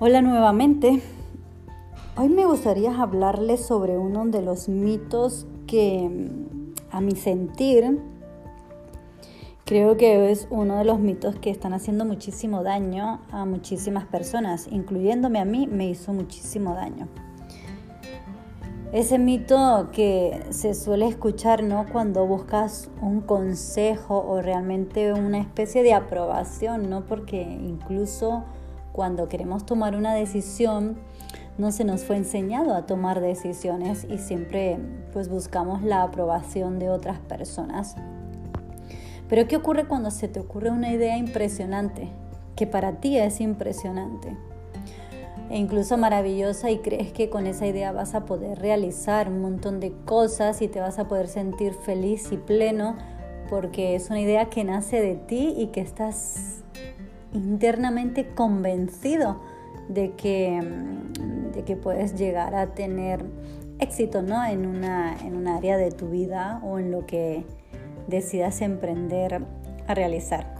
Hola nuevamente. Hoy me gustaría hablarles sobre uno de los mitos que a mi sentir creo que es uno de los mitos que están haciendo muchísimo daño a muchísimas personas, incluyéndome a mí, me hizo muchísimo daño. Ese mito que se suele escuchar ¿no? cuando buscas un consejo o realmente una especie de aprobación, ¿no? porque incluso cuando queremos tomar una decisión, no se nos fue enseñado a tomar decisiones y siempre pues buscamos la aprobación de otras personas. Pero ¿qué ocurre cuando se te ocurre una idea impresionante, que para ti es impresionante? E incluso maravillosa y crees que con esa idea vas a poder realizar un montón de cosas y te vas a poder sentir feliz y pleno porque es una idea que nace de ti y que estás internamente convencido de que, mm, de que puedes llegar a tener éxito ¿no? en, una, en un área de tu vida o en lo que decidas emprender a realizar.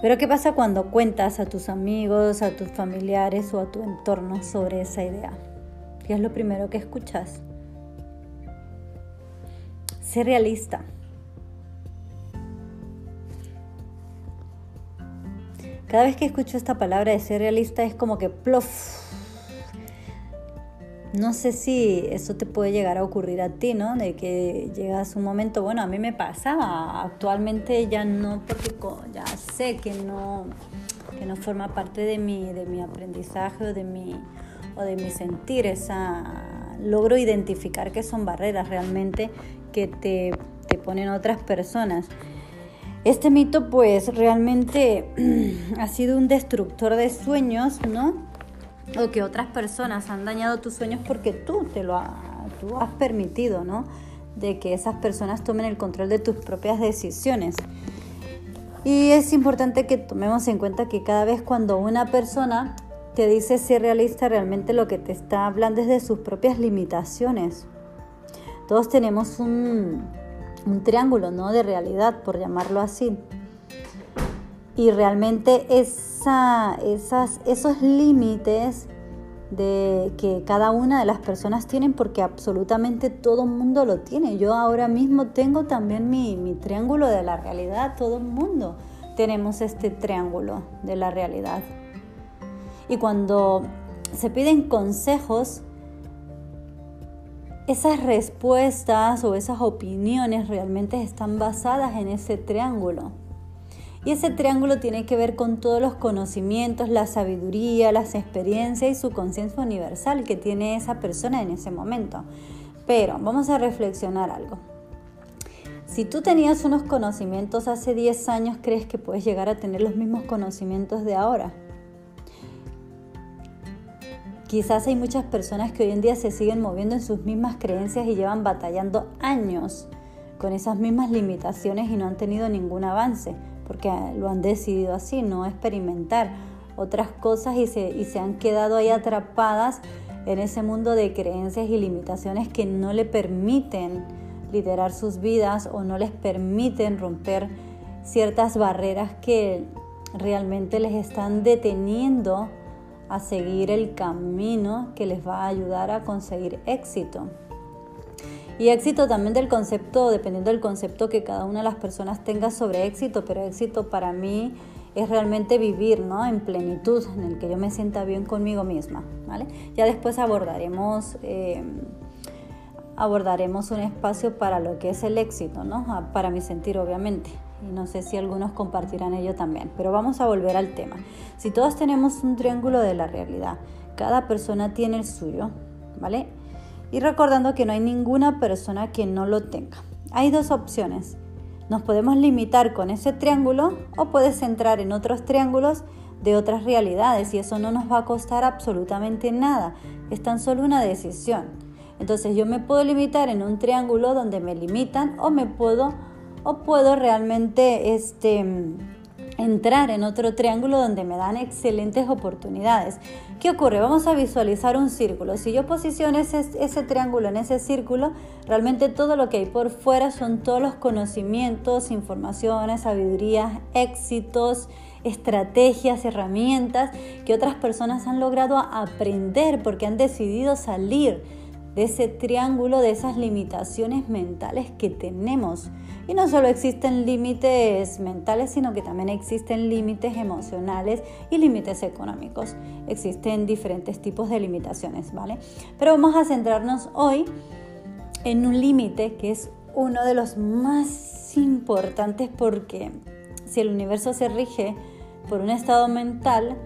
Pero ¿qué pasa cuando cuentas a tus amigos, a tus familiares o a tu entorno sobre esa idea? ¿Qué es lo primero que escuchas? Sé realista. Cada vez que escucho esta palabra de ser realista es como que plof. No sé si eso te puede llegar a ocurrir a ti, ¿no? De que llegas un momento, bueno, a mí me pasaba, actualmente ya no, porque ya sé que no, que no forma parte de mi, de mi aprendizaje o de mi, o de mi sentir, esa, logro identificar que son barreras realmente que te, te ponen otras personas. Este mito pues realmente ha sido un destructor de sueños, ¿no? O que otras personas han dañado tus sueños porque tú te lo has permitido, ¿no? De que esas personas tomen el control de tus propias decisiones. Y es importante que tomemos en cuenta que cada vez cuando una persona te dice ser realista, realmente lo que te está hablando es de sus propias limitaciones. Todos tenemos un, un triángulo ¿no? de realidad, por llamarlo así. Y realmente esa, esas, esos límites de que cada una de las personas tienen, porque absolutamente todo el mundo lo tiene. Yo ahora mismo tengo también mi, mi triángulo de la realidad, todo el mundo tenemos este triángulo de la realidad. Y cuando se piden consejos, esas respuestas o esas opiniones realmente están basadas en ese triángulo. Y ese triángulo tiene que ver con todos los conocimientos, la sabiduría, las experiencias y su conciencia universal que tiene esa persona en ese momento. Pero vamos a reflexionar algo. Si tú tenías unos conocimientos hace 10 años, ¿crees que puedes llegar a tener los mismos conocimientos de ahora? Quizás hay muchas personas que hoy en día se siguen moviendo en sus mismas creencias y llevan batallando años con esas mismas limitaciones y no han tenido ningún avance, porque lo han decidido así, no experimentar otras cosas y se, y se han quedado ahí atrapadas en ese mundo de creencias y limitaciones que no le permiten liderar sus vidas o no les permiten romper ciertas barreras que realmente les están deteniendo a seguir el camino que les va a ayudar a conseguir éxito. Y éxito también del concepto, dependiendo del concepto que cada una de las personas tenga sobre éxito, pero éxito para mí es realmente vivir ¿no? en plenitud, en el que yo me sienta bien conmigo misma. ¿vale? Ya después abordaremos, eh, abordaremos un espacio para lo que es el éxito, ¿no? para mi sentir obviamente y no sé si algunos compartirán ello también, pero vamos a volver al tema. Si todos tenemos un triángulo de la realidad, cada persona tiene el suyo, ¿vale? Y recordando que no hay ninguna persona que no lo tenga. Hay dos opciones. Nos podemos limitar con ese triángulo o puedes entrar en otros triángulos de otras realidades y eso no nos va a costar absolutamente nada. Es tan solo una decisión. Entonces yo me puedo limitar en un triángulo donde me limitan o me puedo o puedo realmente este, entrar en otro triángulo donde me dan excelentes oportunidades. ¿Qué ocurre? Vamos a visualizar un círculo. Si yo posiciono ese, ese, triángulo en ese círculo, realmente todo lo que hay por fuera son todos los conocimientos, informaciones, sabidurías, éxitos, estrategias, herramientas que otras personas han logrado aprender porque han decidido salir de ese triángulo, de esas limitaciones mentales que tenemos. Y no solo existen límites mentales, sino que también existen límites emocionales y límites económicos. Existen diferentes tipos de limitaciones, ¿vale? Pero vamos a centrarnos hoy en un límite que es uno de los más importantes porque si el universo se rige por un estado mental,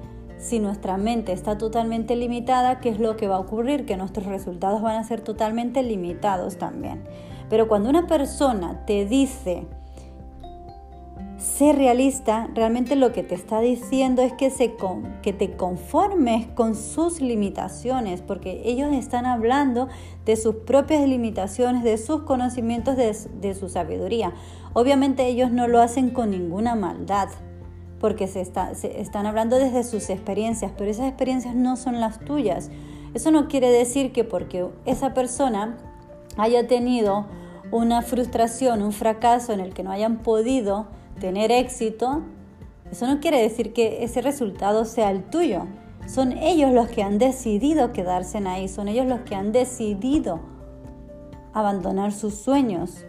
si nuestra mente está totalmente limitada, ¿qué es lo que va a ocurrir? Que nuestros resultados van a ser totalmente limitados también. Pero cuando una persona te dice, sé realista, realmente lo que te está diciendo es que, se que te conformes con sus limitaciones, porque ellos están hablando de sus propias limitaciones, de sus conocimientos, de, de su sabiduría. Obviamente ellos no lo hacen con ninguna maldad porque se, están hablando desde sus experiencias, pero esas experiencias no son las tuyas. Eso no quiere decir que porque esa persona haya tenido una frustración, un fracaso en el que no hayan podido tener éxito, eso no quiere decir que ese resultado sea el tuyo. Son ellos los que han decidido quedarse ahí, son ellos los que han decidido abandonar sus sueños,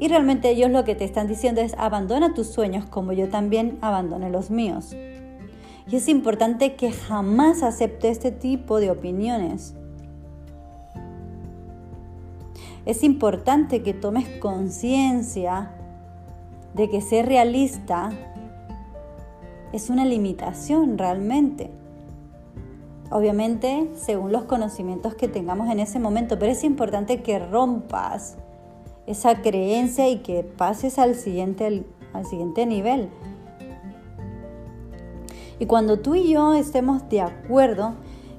y realmente ellos lo que te están diciendo es abandona tus sueños como yo también abandoné los míos. Y es importante que jamás acepte este tipo de opiniones. Es importante que tomes conciencia de que ser realista es una limitación realmente. Obviamente, según los conocimientos que tengamos en ese momento, pero es importante que rompas esa creencia y que pases al siguiente, al siguiente nivel. Y cuando tú y yo estemos de acuerdo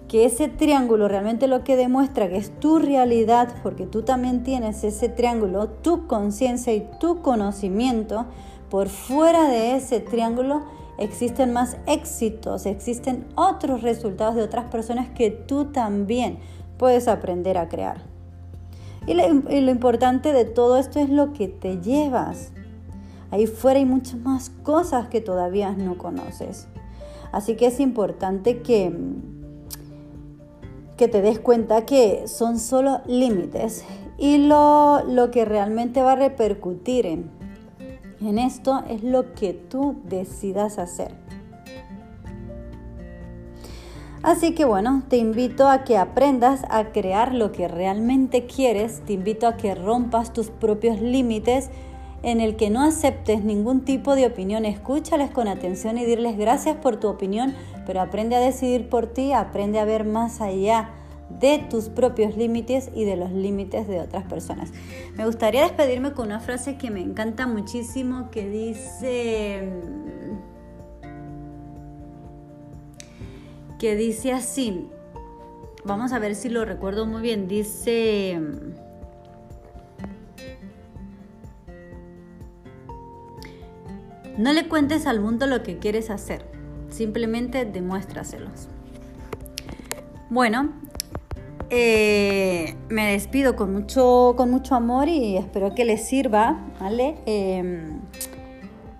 que ese triángulo realmente lo que demuestra que es tu realidad, porque tú también tienes ese triángulo, tu conciencia y tu conocimiento, por fuera de ese triángulo existen más éxitos, existen otros resultados de otras personas que tú también puedes aprender a crear. Y lo, importante de todo esto es lo que te llevas. Ahí fuera hay muchas más cosas que todavía no conoces. Así que es importante que, que te des cuenta que son solo límites y lo, lo que realmente va a repercutir en, en esto es lo que tú decidas hacer. Así que bueno, te invito a que aprendas a crear lo que realmente quieres, te invito a que rompas tus propios límites en el que no aceptes ningún tipo de opinión, escúchales con atención y dirles gracias por tu opinión, pero aprende a decidir por ti, aprende a ver más allá de tus propios límites y de los límites de otras personas. Me gustaría despedirme con una frase que me encanta muchísimo que dice que dice así, vamos a ver si lo recuerdo muy bien, dice... No le cuentes al mundo lo que quieres hacer, simplemente demuéstraselos. Bueno, eh, me despido con mucho, con mucho amor y espero que les sirva, ¿vale? Em,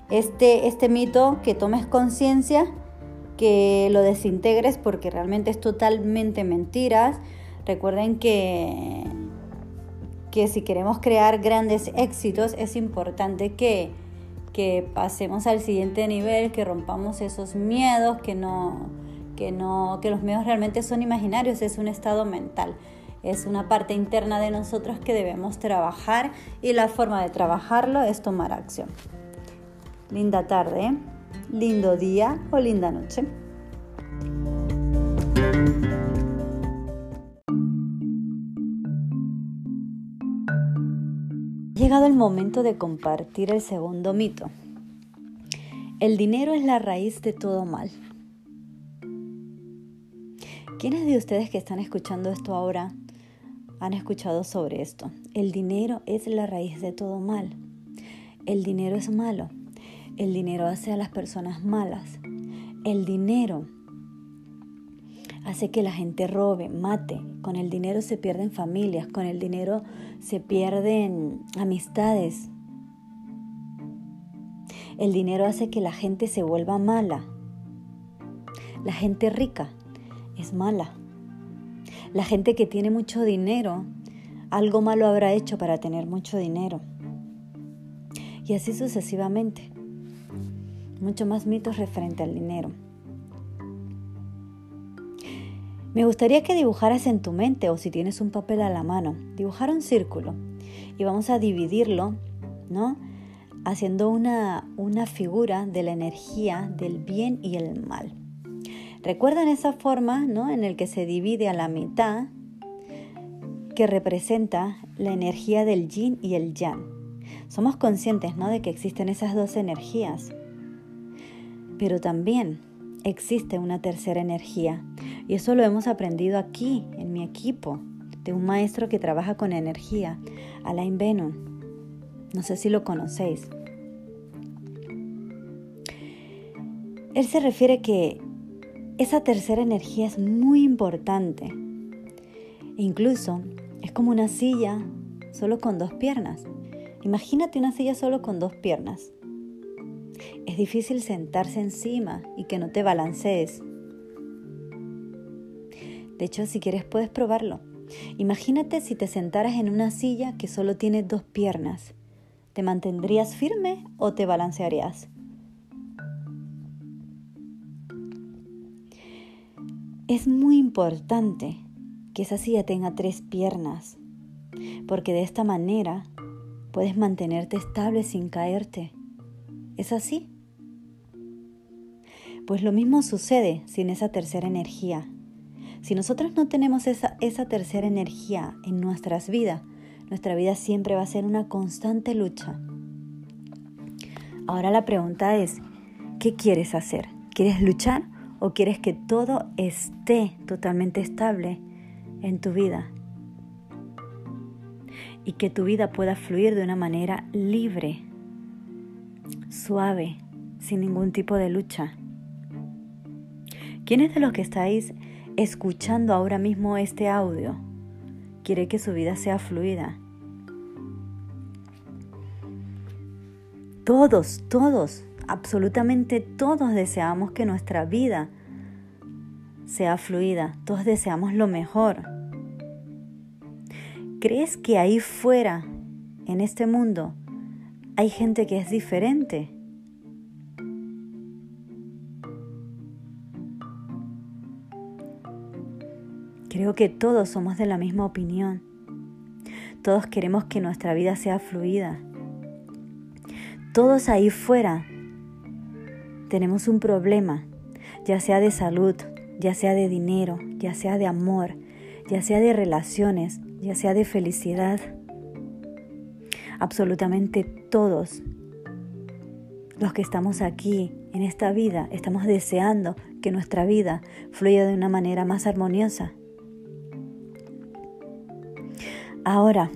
este, este mito, que tomes conciencia que lo desintegres porque realmente es totalmente mentiras. Recuerden que, que si queremos crear grandes éxitos es importante que, que pasemos al siguiente nivel, que rompamos esos miedos, que no, que no, que los miedos realmente son imaginarios, es un estado mental. Es una parte interna de nosotros que debemos trabajar y la forma de trabajarlo es tomar acción. Linda tarde. ¿eh? Lindo día o linda noche. Ha llegado el momento de compartir el segundo mito. El dinero es la raíz de todo mal. ¿Quiénes de ustedes que están escuchando esto ahora han escuchado sobre esto? El dinero es la raíz de todo mal. El dinero es malo. El dinero hace a las personas malas. El dinero hace que la gente robe, mate. Con el dinero se pierden familias, con el dinero se pierden amistades. El dinero hace que la gente se vuelva mala. La gente rica es mala. La gente que tiene mucho dinero, algo malo habrá hecho para tener mucho dinero. Y así sucesivamente. Mucho más mitos referente al dinero. Me gustaría que dibujaras en tu mente o si tienes un papel a la mano, dibujar un círculo y vamos a dividirlo, ¿no? Haciendo una, una figura de la energía del bien y el mal. ¿Recuerdan esa forma, ¿no? En el que se divide a la mitad que representa la energía del yin y el yang. Somos conscientes, ¿no? De que existen esas dos energías. Pero también existe una tercera energía y eso lo hemos aprendido aquí, en mi equipo, de un maestro que trabaja con energía, Alain Benon. No sé si lo conocéis. Él se refiere que esa tercera energía es muy importante. incluso es como una silla solo con dos piernas. Imagínate una silla solo con dos piernas. Es difícil sentarse encima y que no te balancees. De hecho, si quieres puedes probarlo. Imagínate si te sentaras en una silla que solo tiene dos piernas. ¿Te mantendrías firme o te balancearías? Es muy importante que esa silla tenga tres piernas, porque de esta manera puedes mantenerte estable sin caerte. ¿Es así? Pues lo mismo sucede sin esa tercera energía, si nosotros no tenemos esa, esa tercera energía en nuestras vidas, nuestra vida siempre va a ser una constante lucha. Ahora la pregunta es, ¿qué quieres hacer? ¿Quieres luchar o quieres que todo esté totalmente estable en tu vida? Y que tu vida pueda fluir de una manera libre, suave, sin ningún tipo de lucha. ¿Quiénes de los que estáis escuchando ahora mismo este audio quiere que su vida sea fluida. Todos, todos, absolutamente todos deseamos que nuestra vida sea fluida, todos deseamos lo mejor. ¿Crees que ahí fuera, en este mundo, hay gente que es diferente? Creo que todos somos de la misma opinión. Todos queremos que nuestra vida sea fluida. Todos ahí fuera tenemos un problema, ya sea de salud, ya sea de dinero, ya sea de amor, ya sea de relaciones, ya sea de felicidad. Absolutamente todos los que estamos aquí en esta vida estamos deseando que nuestra vida fluya de una manera más armoniosa. Ahora,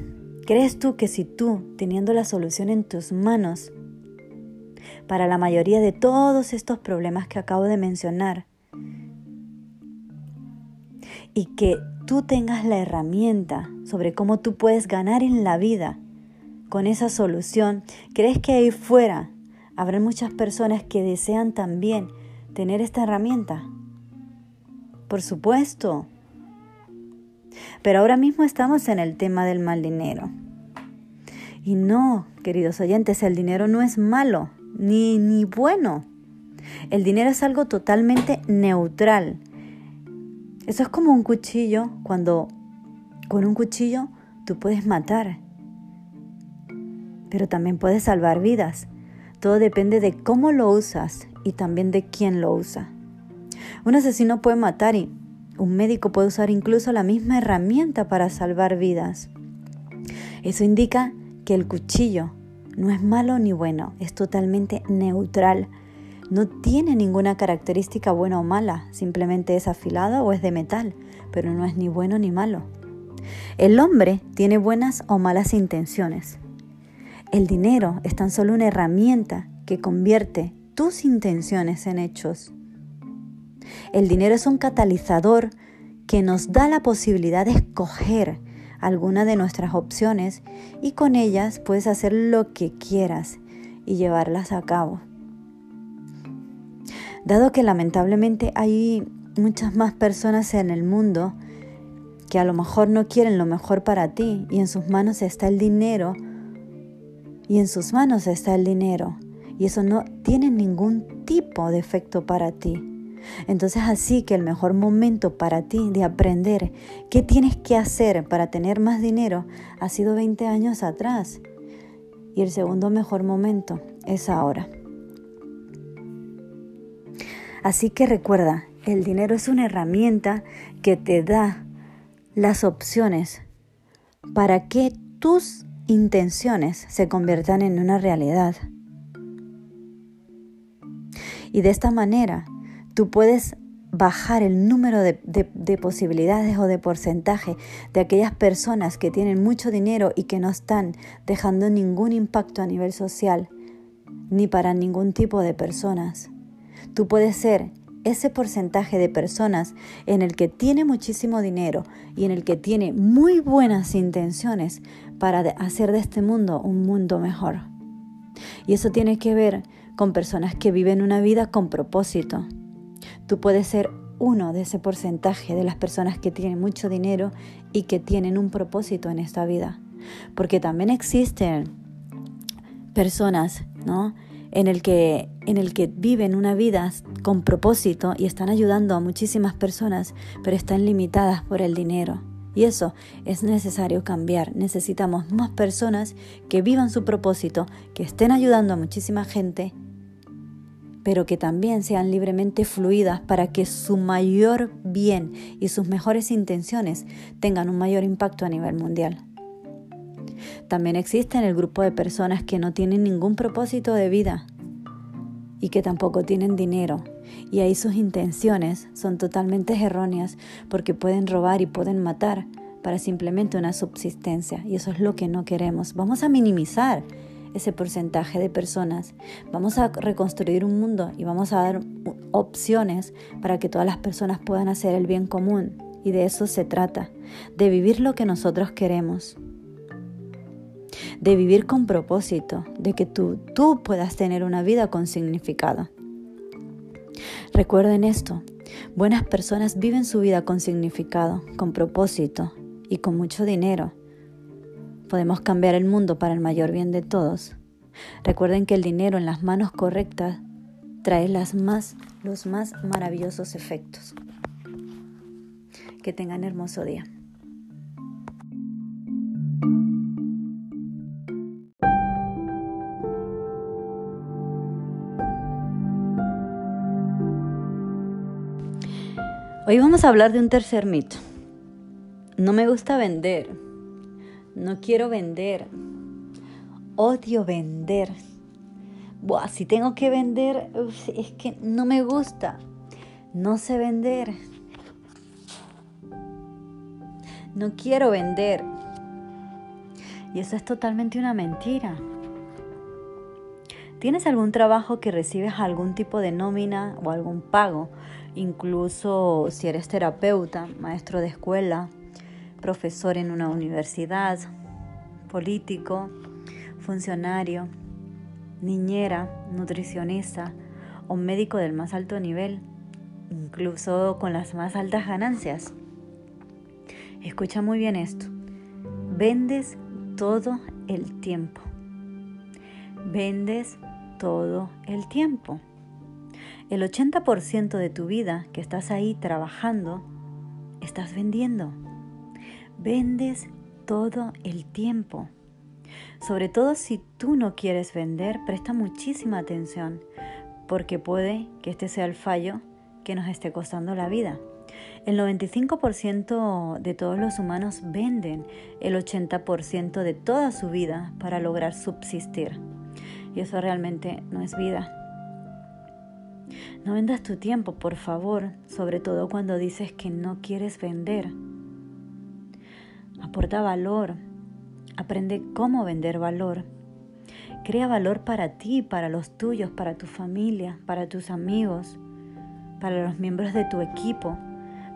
¿crees tú que si tú, teniendo la solución en tus manos para la mayoría de todos estos problemas que acabo de mencionar, y que tú tengas la herramienta sobre cómo tú puedes ganar en la vida con esa solución, ¿crees que ahí fuera habrá muchas personas que desean también tener esta herramienta? Por supuesto. Pero ahora mismo estamos en el tema del mal dinero. Y no, queridos oyentes, el dinero no es malo ni, ni bueno. El dinero es algo totalmente neutral. Eso es como un cuchillo, cuando con un cuchillo tú puedes matar, pero también puedes salvar vidas. Todo depende de cómo lo usas y también de quién lo usa. Un asesino puede matar y un médico puede usar incluso la misma herramienta para salvar vidas. Eso indica que el cuchillo no es malo ni bueno, es totalmente neutral. No tiene ninguna característica buena o mala, simplemente es afilado o es de metal, pero no es ni bueno ni malo. El hombre tiene buenas o malas intenciones. El dinero es tan solo una herramienta que convierte tus intenciones en hechos. El dinero es un catalizador que nos da la posibilidad de escoger alguna de nuestras opciones y con ellas puedes hacer lo que quieras y llevarlas a cabo. Dado que lamentablemente hay muchas más personas en el mundo que a lo mejor no quieren lo mejor para ti y en sus manos está el dinero y en sus manos está el dinero y eso no tiene ningún tipo de efecto para ti. Entonces así que el mejor momento para ti de aprender qué tienes que hacer para tener más dinero ha sido 20 años atrás. Y el segundo mejor momento es ahora. Así que recuerda, el dinero es una herramienta que te da las opciones para que tus intenciones se conviertan en una realidad. Y de esta manera tú puedes bajar el número de, posibilidades o de porcentaje de aquellas personas que tienen mucho dinero y que no están dejando ningún impacto a nivel social ni para ningún tipo de personas. Tú puedes ser ese porcentaje de personas en el que tiene muchísimo dinero y en el que tiene muy buenas intenciones para hacer de este mundo un mundo mejor. Y eso tiene que ver con personas que viven una vida con propósito Tú puedes ser uno de ese porcentaje de las personas que tienen mucho dinero y que tienen un propósito en esta vida. Porque también existen personas, ¿no? En el que en el que viven una vida con propósito y están ayudando a muchísimas personas, pero están limitadas por el dinero. Y eso es necesario cambiar. Necesitamos más personas que vivan su propósito, que estén ayudando a muchísima gente pero que también sean libremente fluidas para que su mayor bien y sus mejores intenciones tengan un mayor impacto a nivel mundial. También existe el grupo de personas que no tienen ningún propósito de vida y que tampoco tienen dinero. Y ahí sus intenciones son totalmente erróneas porque pueden robar y pueden matar para simplemente una subsistencia. Y eso es lo que no queremos. Vamos a minimizar ese porcentaje de personas. Vamos a reconstruir un mundo y vamos a dar opciones para que todas las personas puedan hacer el bien común. Y de eso se trata, de vivir lo que nosotros queremos, de vivir con propósito, de que tú, tú puedas tener una vida con significado. Recuerden esto, buenas personas viven su vida con significado, con propósito y con mucho dinero podemos cambiar el mundo para el mayor bien de todos. Recuerden que el dinero en las manos correctas trae las más, los más maravillosos efectos. Que tengan hermoso día. Hoy vamos a hablar de un tercer mito. No me gusta vender no quiero vender, odio vender. Buah, si tengo que vender, es que no me gusta, no sé vender, no quiero vender. Y eso es totalmente una mentira. ¿Tienes algún trabajo que recibes algún tipo de nómina o algún pago? Incluso si eres terapeuta, maestro de escuela, profesor en una universidad, político, funcionario, niñera, nutricionista o médico del más alto nivel, incluso con las más altas ganancias. Escucha muy bien esto. Vendes todo el tiempo. Vendes todo el tiempo. El 80% de tu vida que estás ahí trabajando, estás vendiendo. Vendes todo el tiempo. Sobre todo si tú no quieres vender, presta muchísima atención, porque puede que este sea el fallo que nos esté costando la vida. El 95% de todos los humanos venden el 80% de toda su vida para lograr subsistir. Y eso realmente no es vida. No vendas tu tiempo, por favor, sobre todo cuando dices que no quieres vender aporta valor, aprende cómo vender valor. Crea valor para ti, para los tuyos, para tu familia, para tus amigos, para los miembros de tu equipo,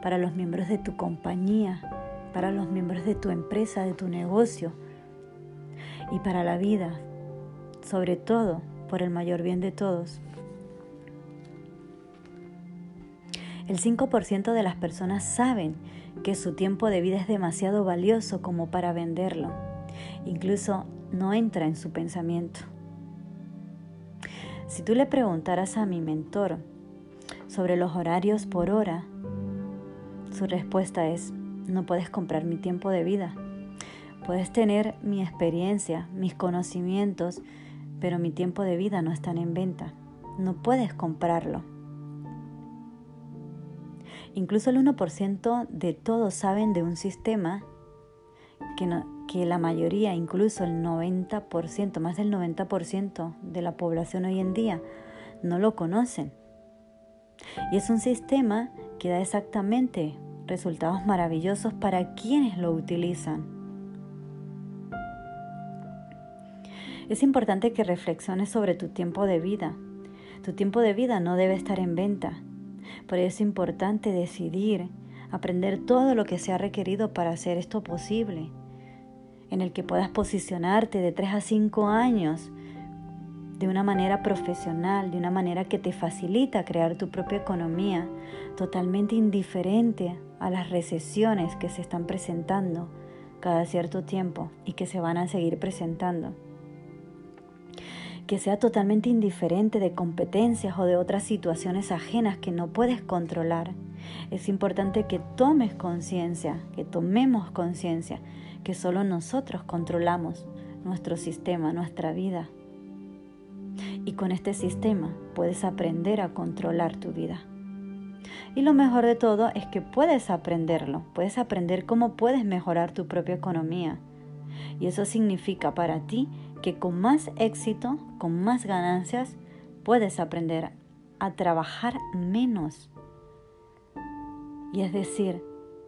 para los miembros de tu compañía, para los miembros de tu empresa, de tu negocio y para la vida, sobre todo por el mayor bien de todos. El 5% de las personas saben que su tiempo de vida es demasiado valioso como para venderlo. Incluso no entra en su pensamiento. Si tú le preguntaras a mi mentor sobre los horarios por hora, su respuesta es, no puedes comprar mi tiempo de vida. Puedes tener mi experiencia, mis conocimientos, pero mi tiempo de vida no están en venta. No puedes comprarlo. Incluso el 1% de todos saben de un sistema que, que la mayoría, incluso el 90%, más del 90% de la población hoy en día, no lo conocen. Y es un sistema que da exactamente resultados maravillosos para quienes lo utilizan. Es importante que reflexiones sobre tu tiempo de vida. Tu tiempo de vida no debe estar en venta. Por eso es importante decidir, aprender todo lo que sea requerido para hacer esto posible, en el que puedas posicionarte de 3 a 5 años de una manera profesional, de una manera que te facilita crear tu propia economía, totalmente indiferente a las recesiones que se están presentando cada cierto tiempo y que se van a seguir presentando. Que sea totalmente indiferente de competencias o de otras situaciones ajenas que no puedes controlar. Es importante que tomes conciencia, que tomemos conciencia, que solo nosotros controlamos nuestro sistema, nuestra vida. Y con este sistema puedes aprender a controlar tu vida. Y lo mejor de todo es que puedes aprenderlo, puedes aprender cómo puedes mejorar tu propia economía. Y eso significa para ti que con más éxito, con más ganancias, puedes aprender a trabajar menos. Y es decir,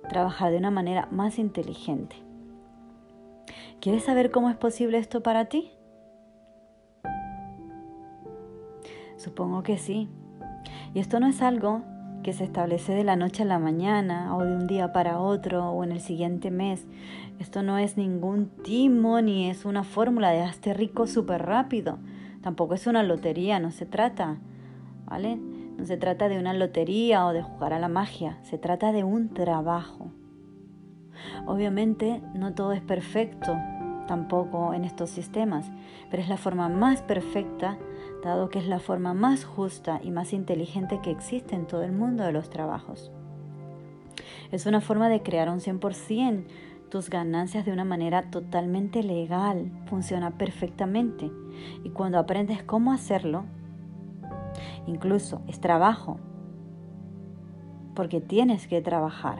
trabajar de una manera más inteligente. ¿Quieres saber cómo es posible esto para ti? Supongo que sí. Y esto no es algo que se establece de la noche a la mañana o de un día para otro o en el siguiente mes. Esto no es ningún timo ni es una fórmula de hazte rico súper rápido. Tampoco es una lotería, no se trata, ¿vale? No se trata de una lotería o de jugar a la magia, se trata de un trabajo. Obviamente no todo es perfecto tampoco en estos sistemas, pero es la forma más perfecta dado que es la forma más justa y más inteligente que existe en todo el mundo de los trabajos. Es una forma de crear un 100% tus ganancias de una manera totalmente legal, funciona perfectamente. Y cuando aprendes cómo hacerlo, incluso es trabajo, porque tienes que trabajar,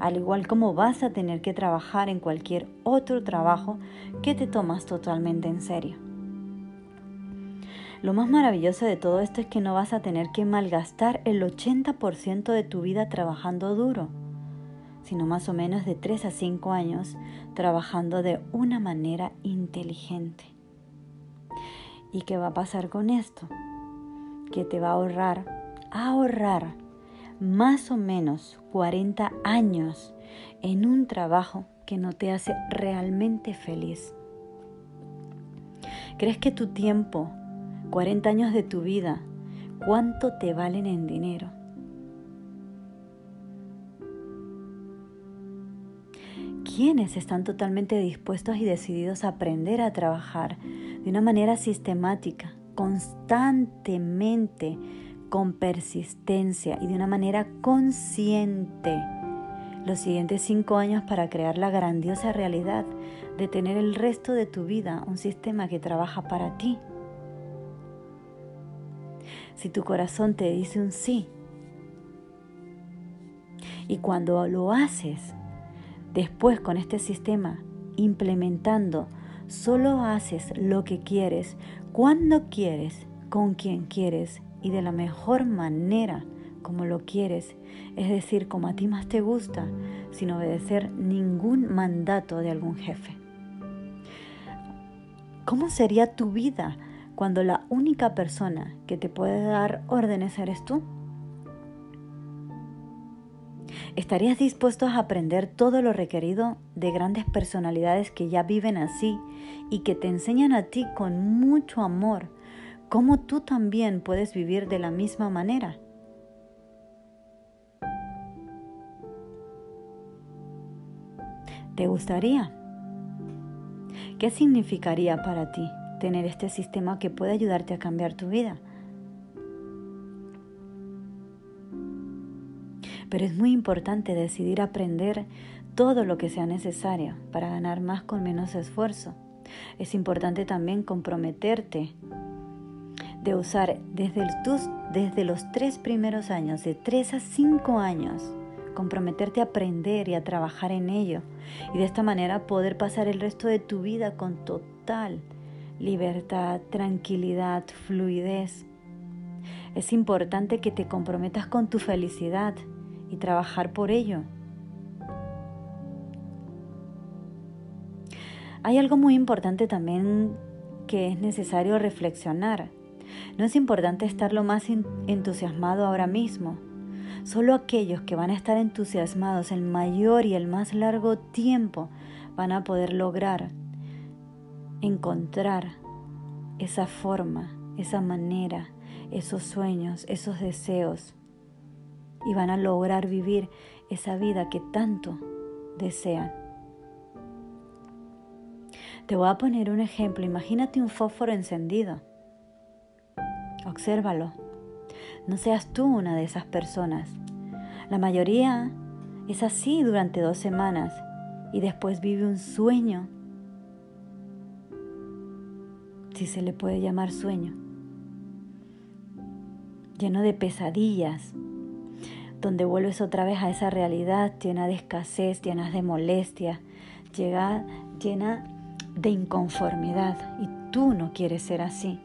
al igual como vas a tener que trabajar en cualquier otro trabajo que te tomas totalmente en serio. Lo más maravilloso de todo esto es que no vas a tener que malgastar el 80% de tu vida trabajando duro, sino más o menos de 3 a 5 años trabajando de una manera inteligente. ¿Y qué va a pasar con esto? Que te va a ahorrar, ahorrar más o menos 40 años en un trabajo que no te hace realmente feliz. ¿Crees que tu tiempo 40 años de tu vida, ¿cuánto te valen en dinero? ¿Quiénes están totalmente dispuestos y decididos a aprender a trabajar de una manera sistemática, constantemente, con persistencia y de una manera consciente? los siguientes cinco años para crear la grandiosa realidad de tener el resto de tu vida un sistema que trabaja para ti si tu corazón te dice un sí. Y cuando lo haces, después con este sistema, implementando, solo haces lo que quieres, cuando quieres, con quien quieres y de la mejor manera como lo quieres, es decir, como a ti más te gusta, sin obedecer ningún mandato de algún jefe. ¿Cómo sería tu vida cuando la única persona que te puede dar órdenes eres tú? ¿Estarías dispuesto a aprender todo lo requerido de grandes personalidades que ya viven así y que te enseñan a ti con mucho amor cómo tú también puedes vivir de la misma manera? ¿Te gustaría? ¿Qué significaría para ti tener este sistema que puede ayudarte a cambiar tu vida? Pero es muy importante decidir aprender todo lo que sea necesario para ganar más con menos esfuerzo. Es importante también comprometerte de usar desde, desde los tres primeros años, de tres a cinco años, comprometerte a aprender y a trabajar en ello y de esta manera poder pasar el resto de tu vida con total libertad, tranquilidad, fluidez. Es importante que te comprometas con tu felicidad, y trabajar por ello. Hay algo muy importante también que es necesario reflexionar. No es importante estar lo más entusiasmado ahora mismo. Solo aquellos que van a estar entusiasmados el mayor y el más largo tiempo van a poder lograr encontrar esa forma, esa manera, esos sueños, esos deseos y van a lograr vivir esa vida que tanto desean. Te voy a poner un ejemplo. Imagínate un fósforo encendido. Obsérvalo. No seas tú una de esas personas. La mayoría es así durante dos semanas y después vive un sueño, si se le puede llamar sueño, lleno de pesadillas, donde vuelves otra vez a esa realidad llena de escasez, llena de molestia, llena de inconformidad y tú no quieres ser así.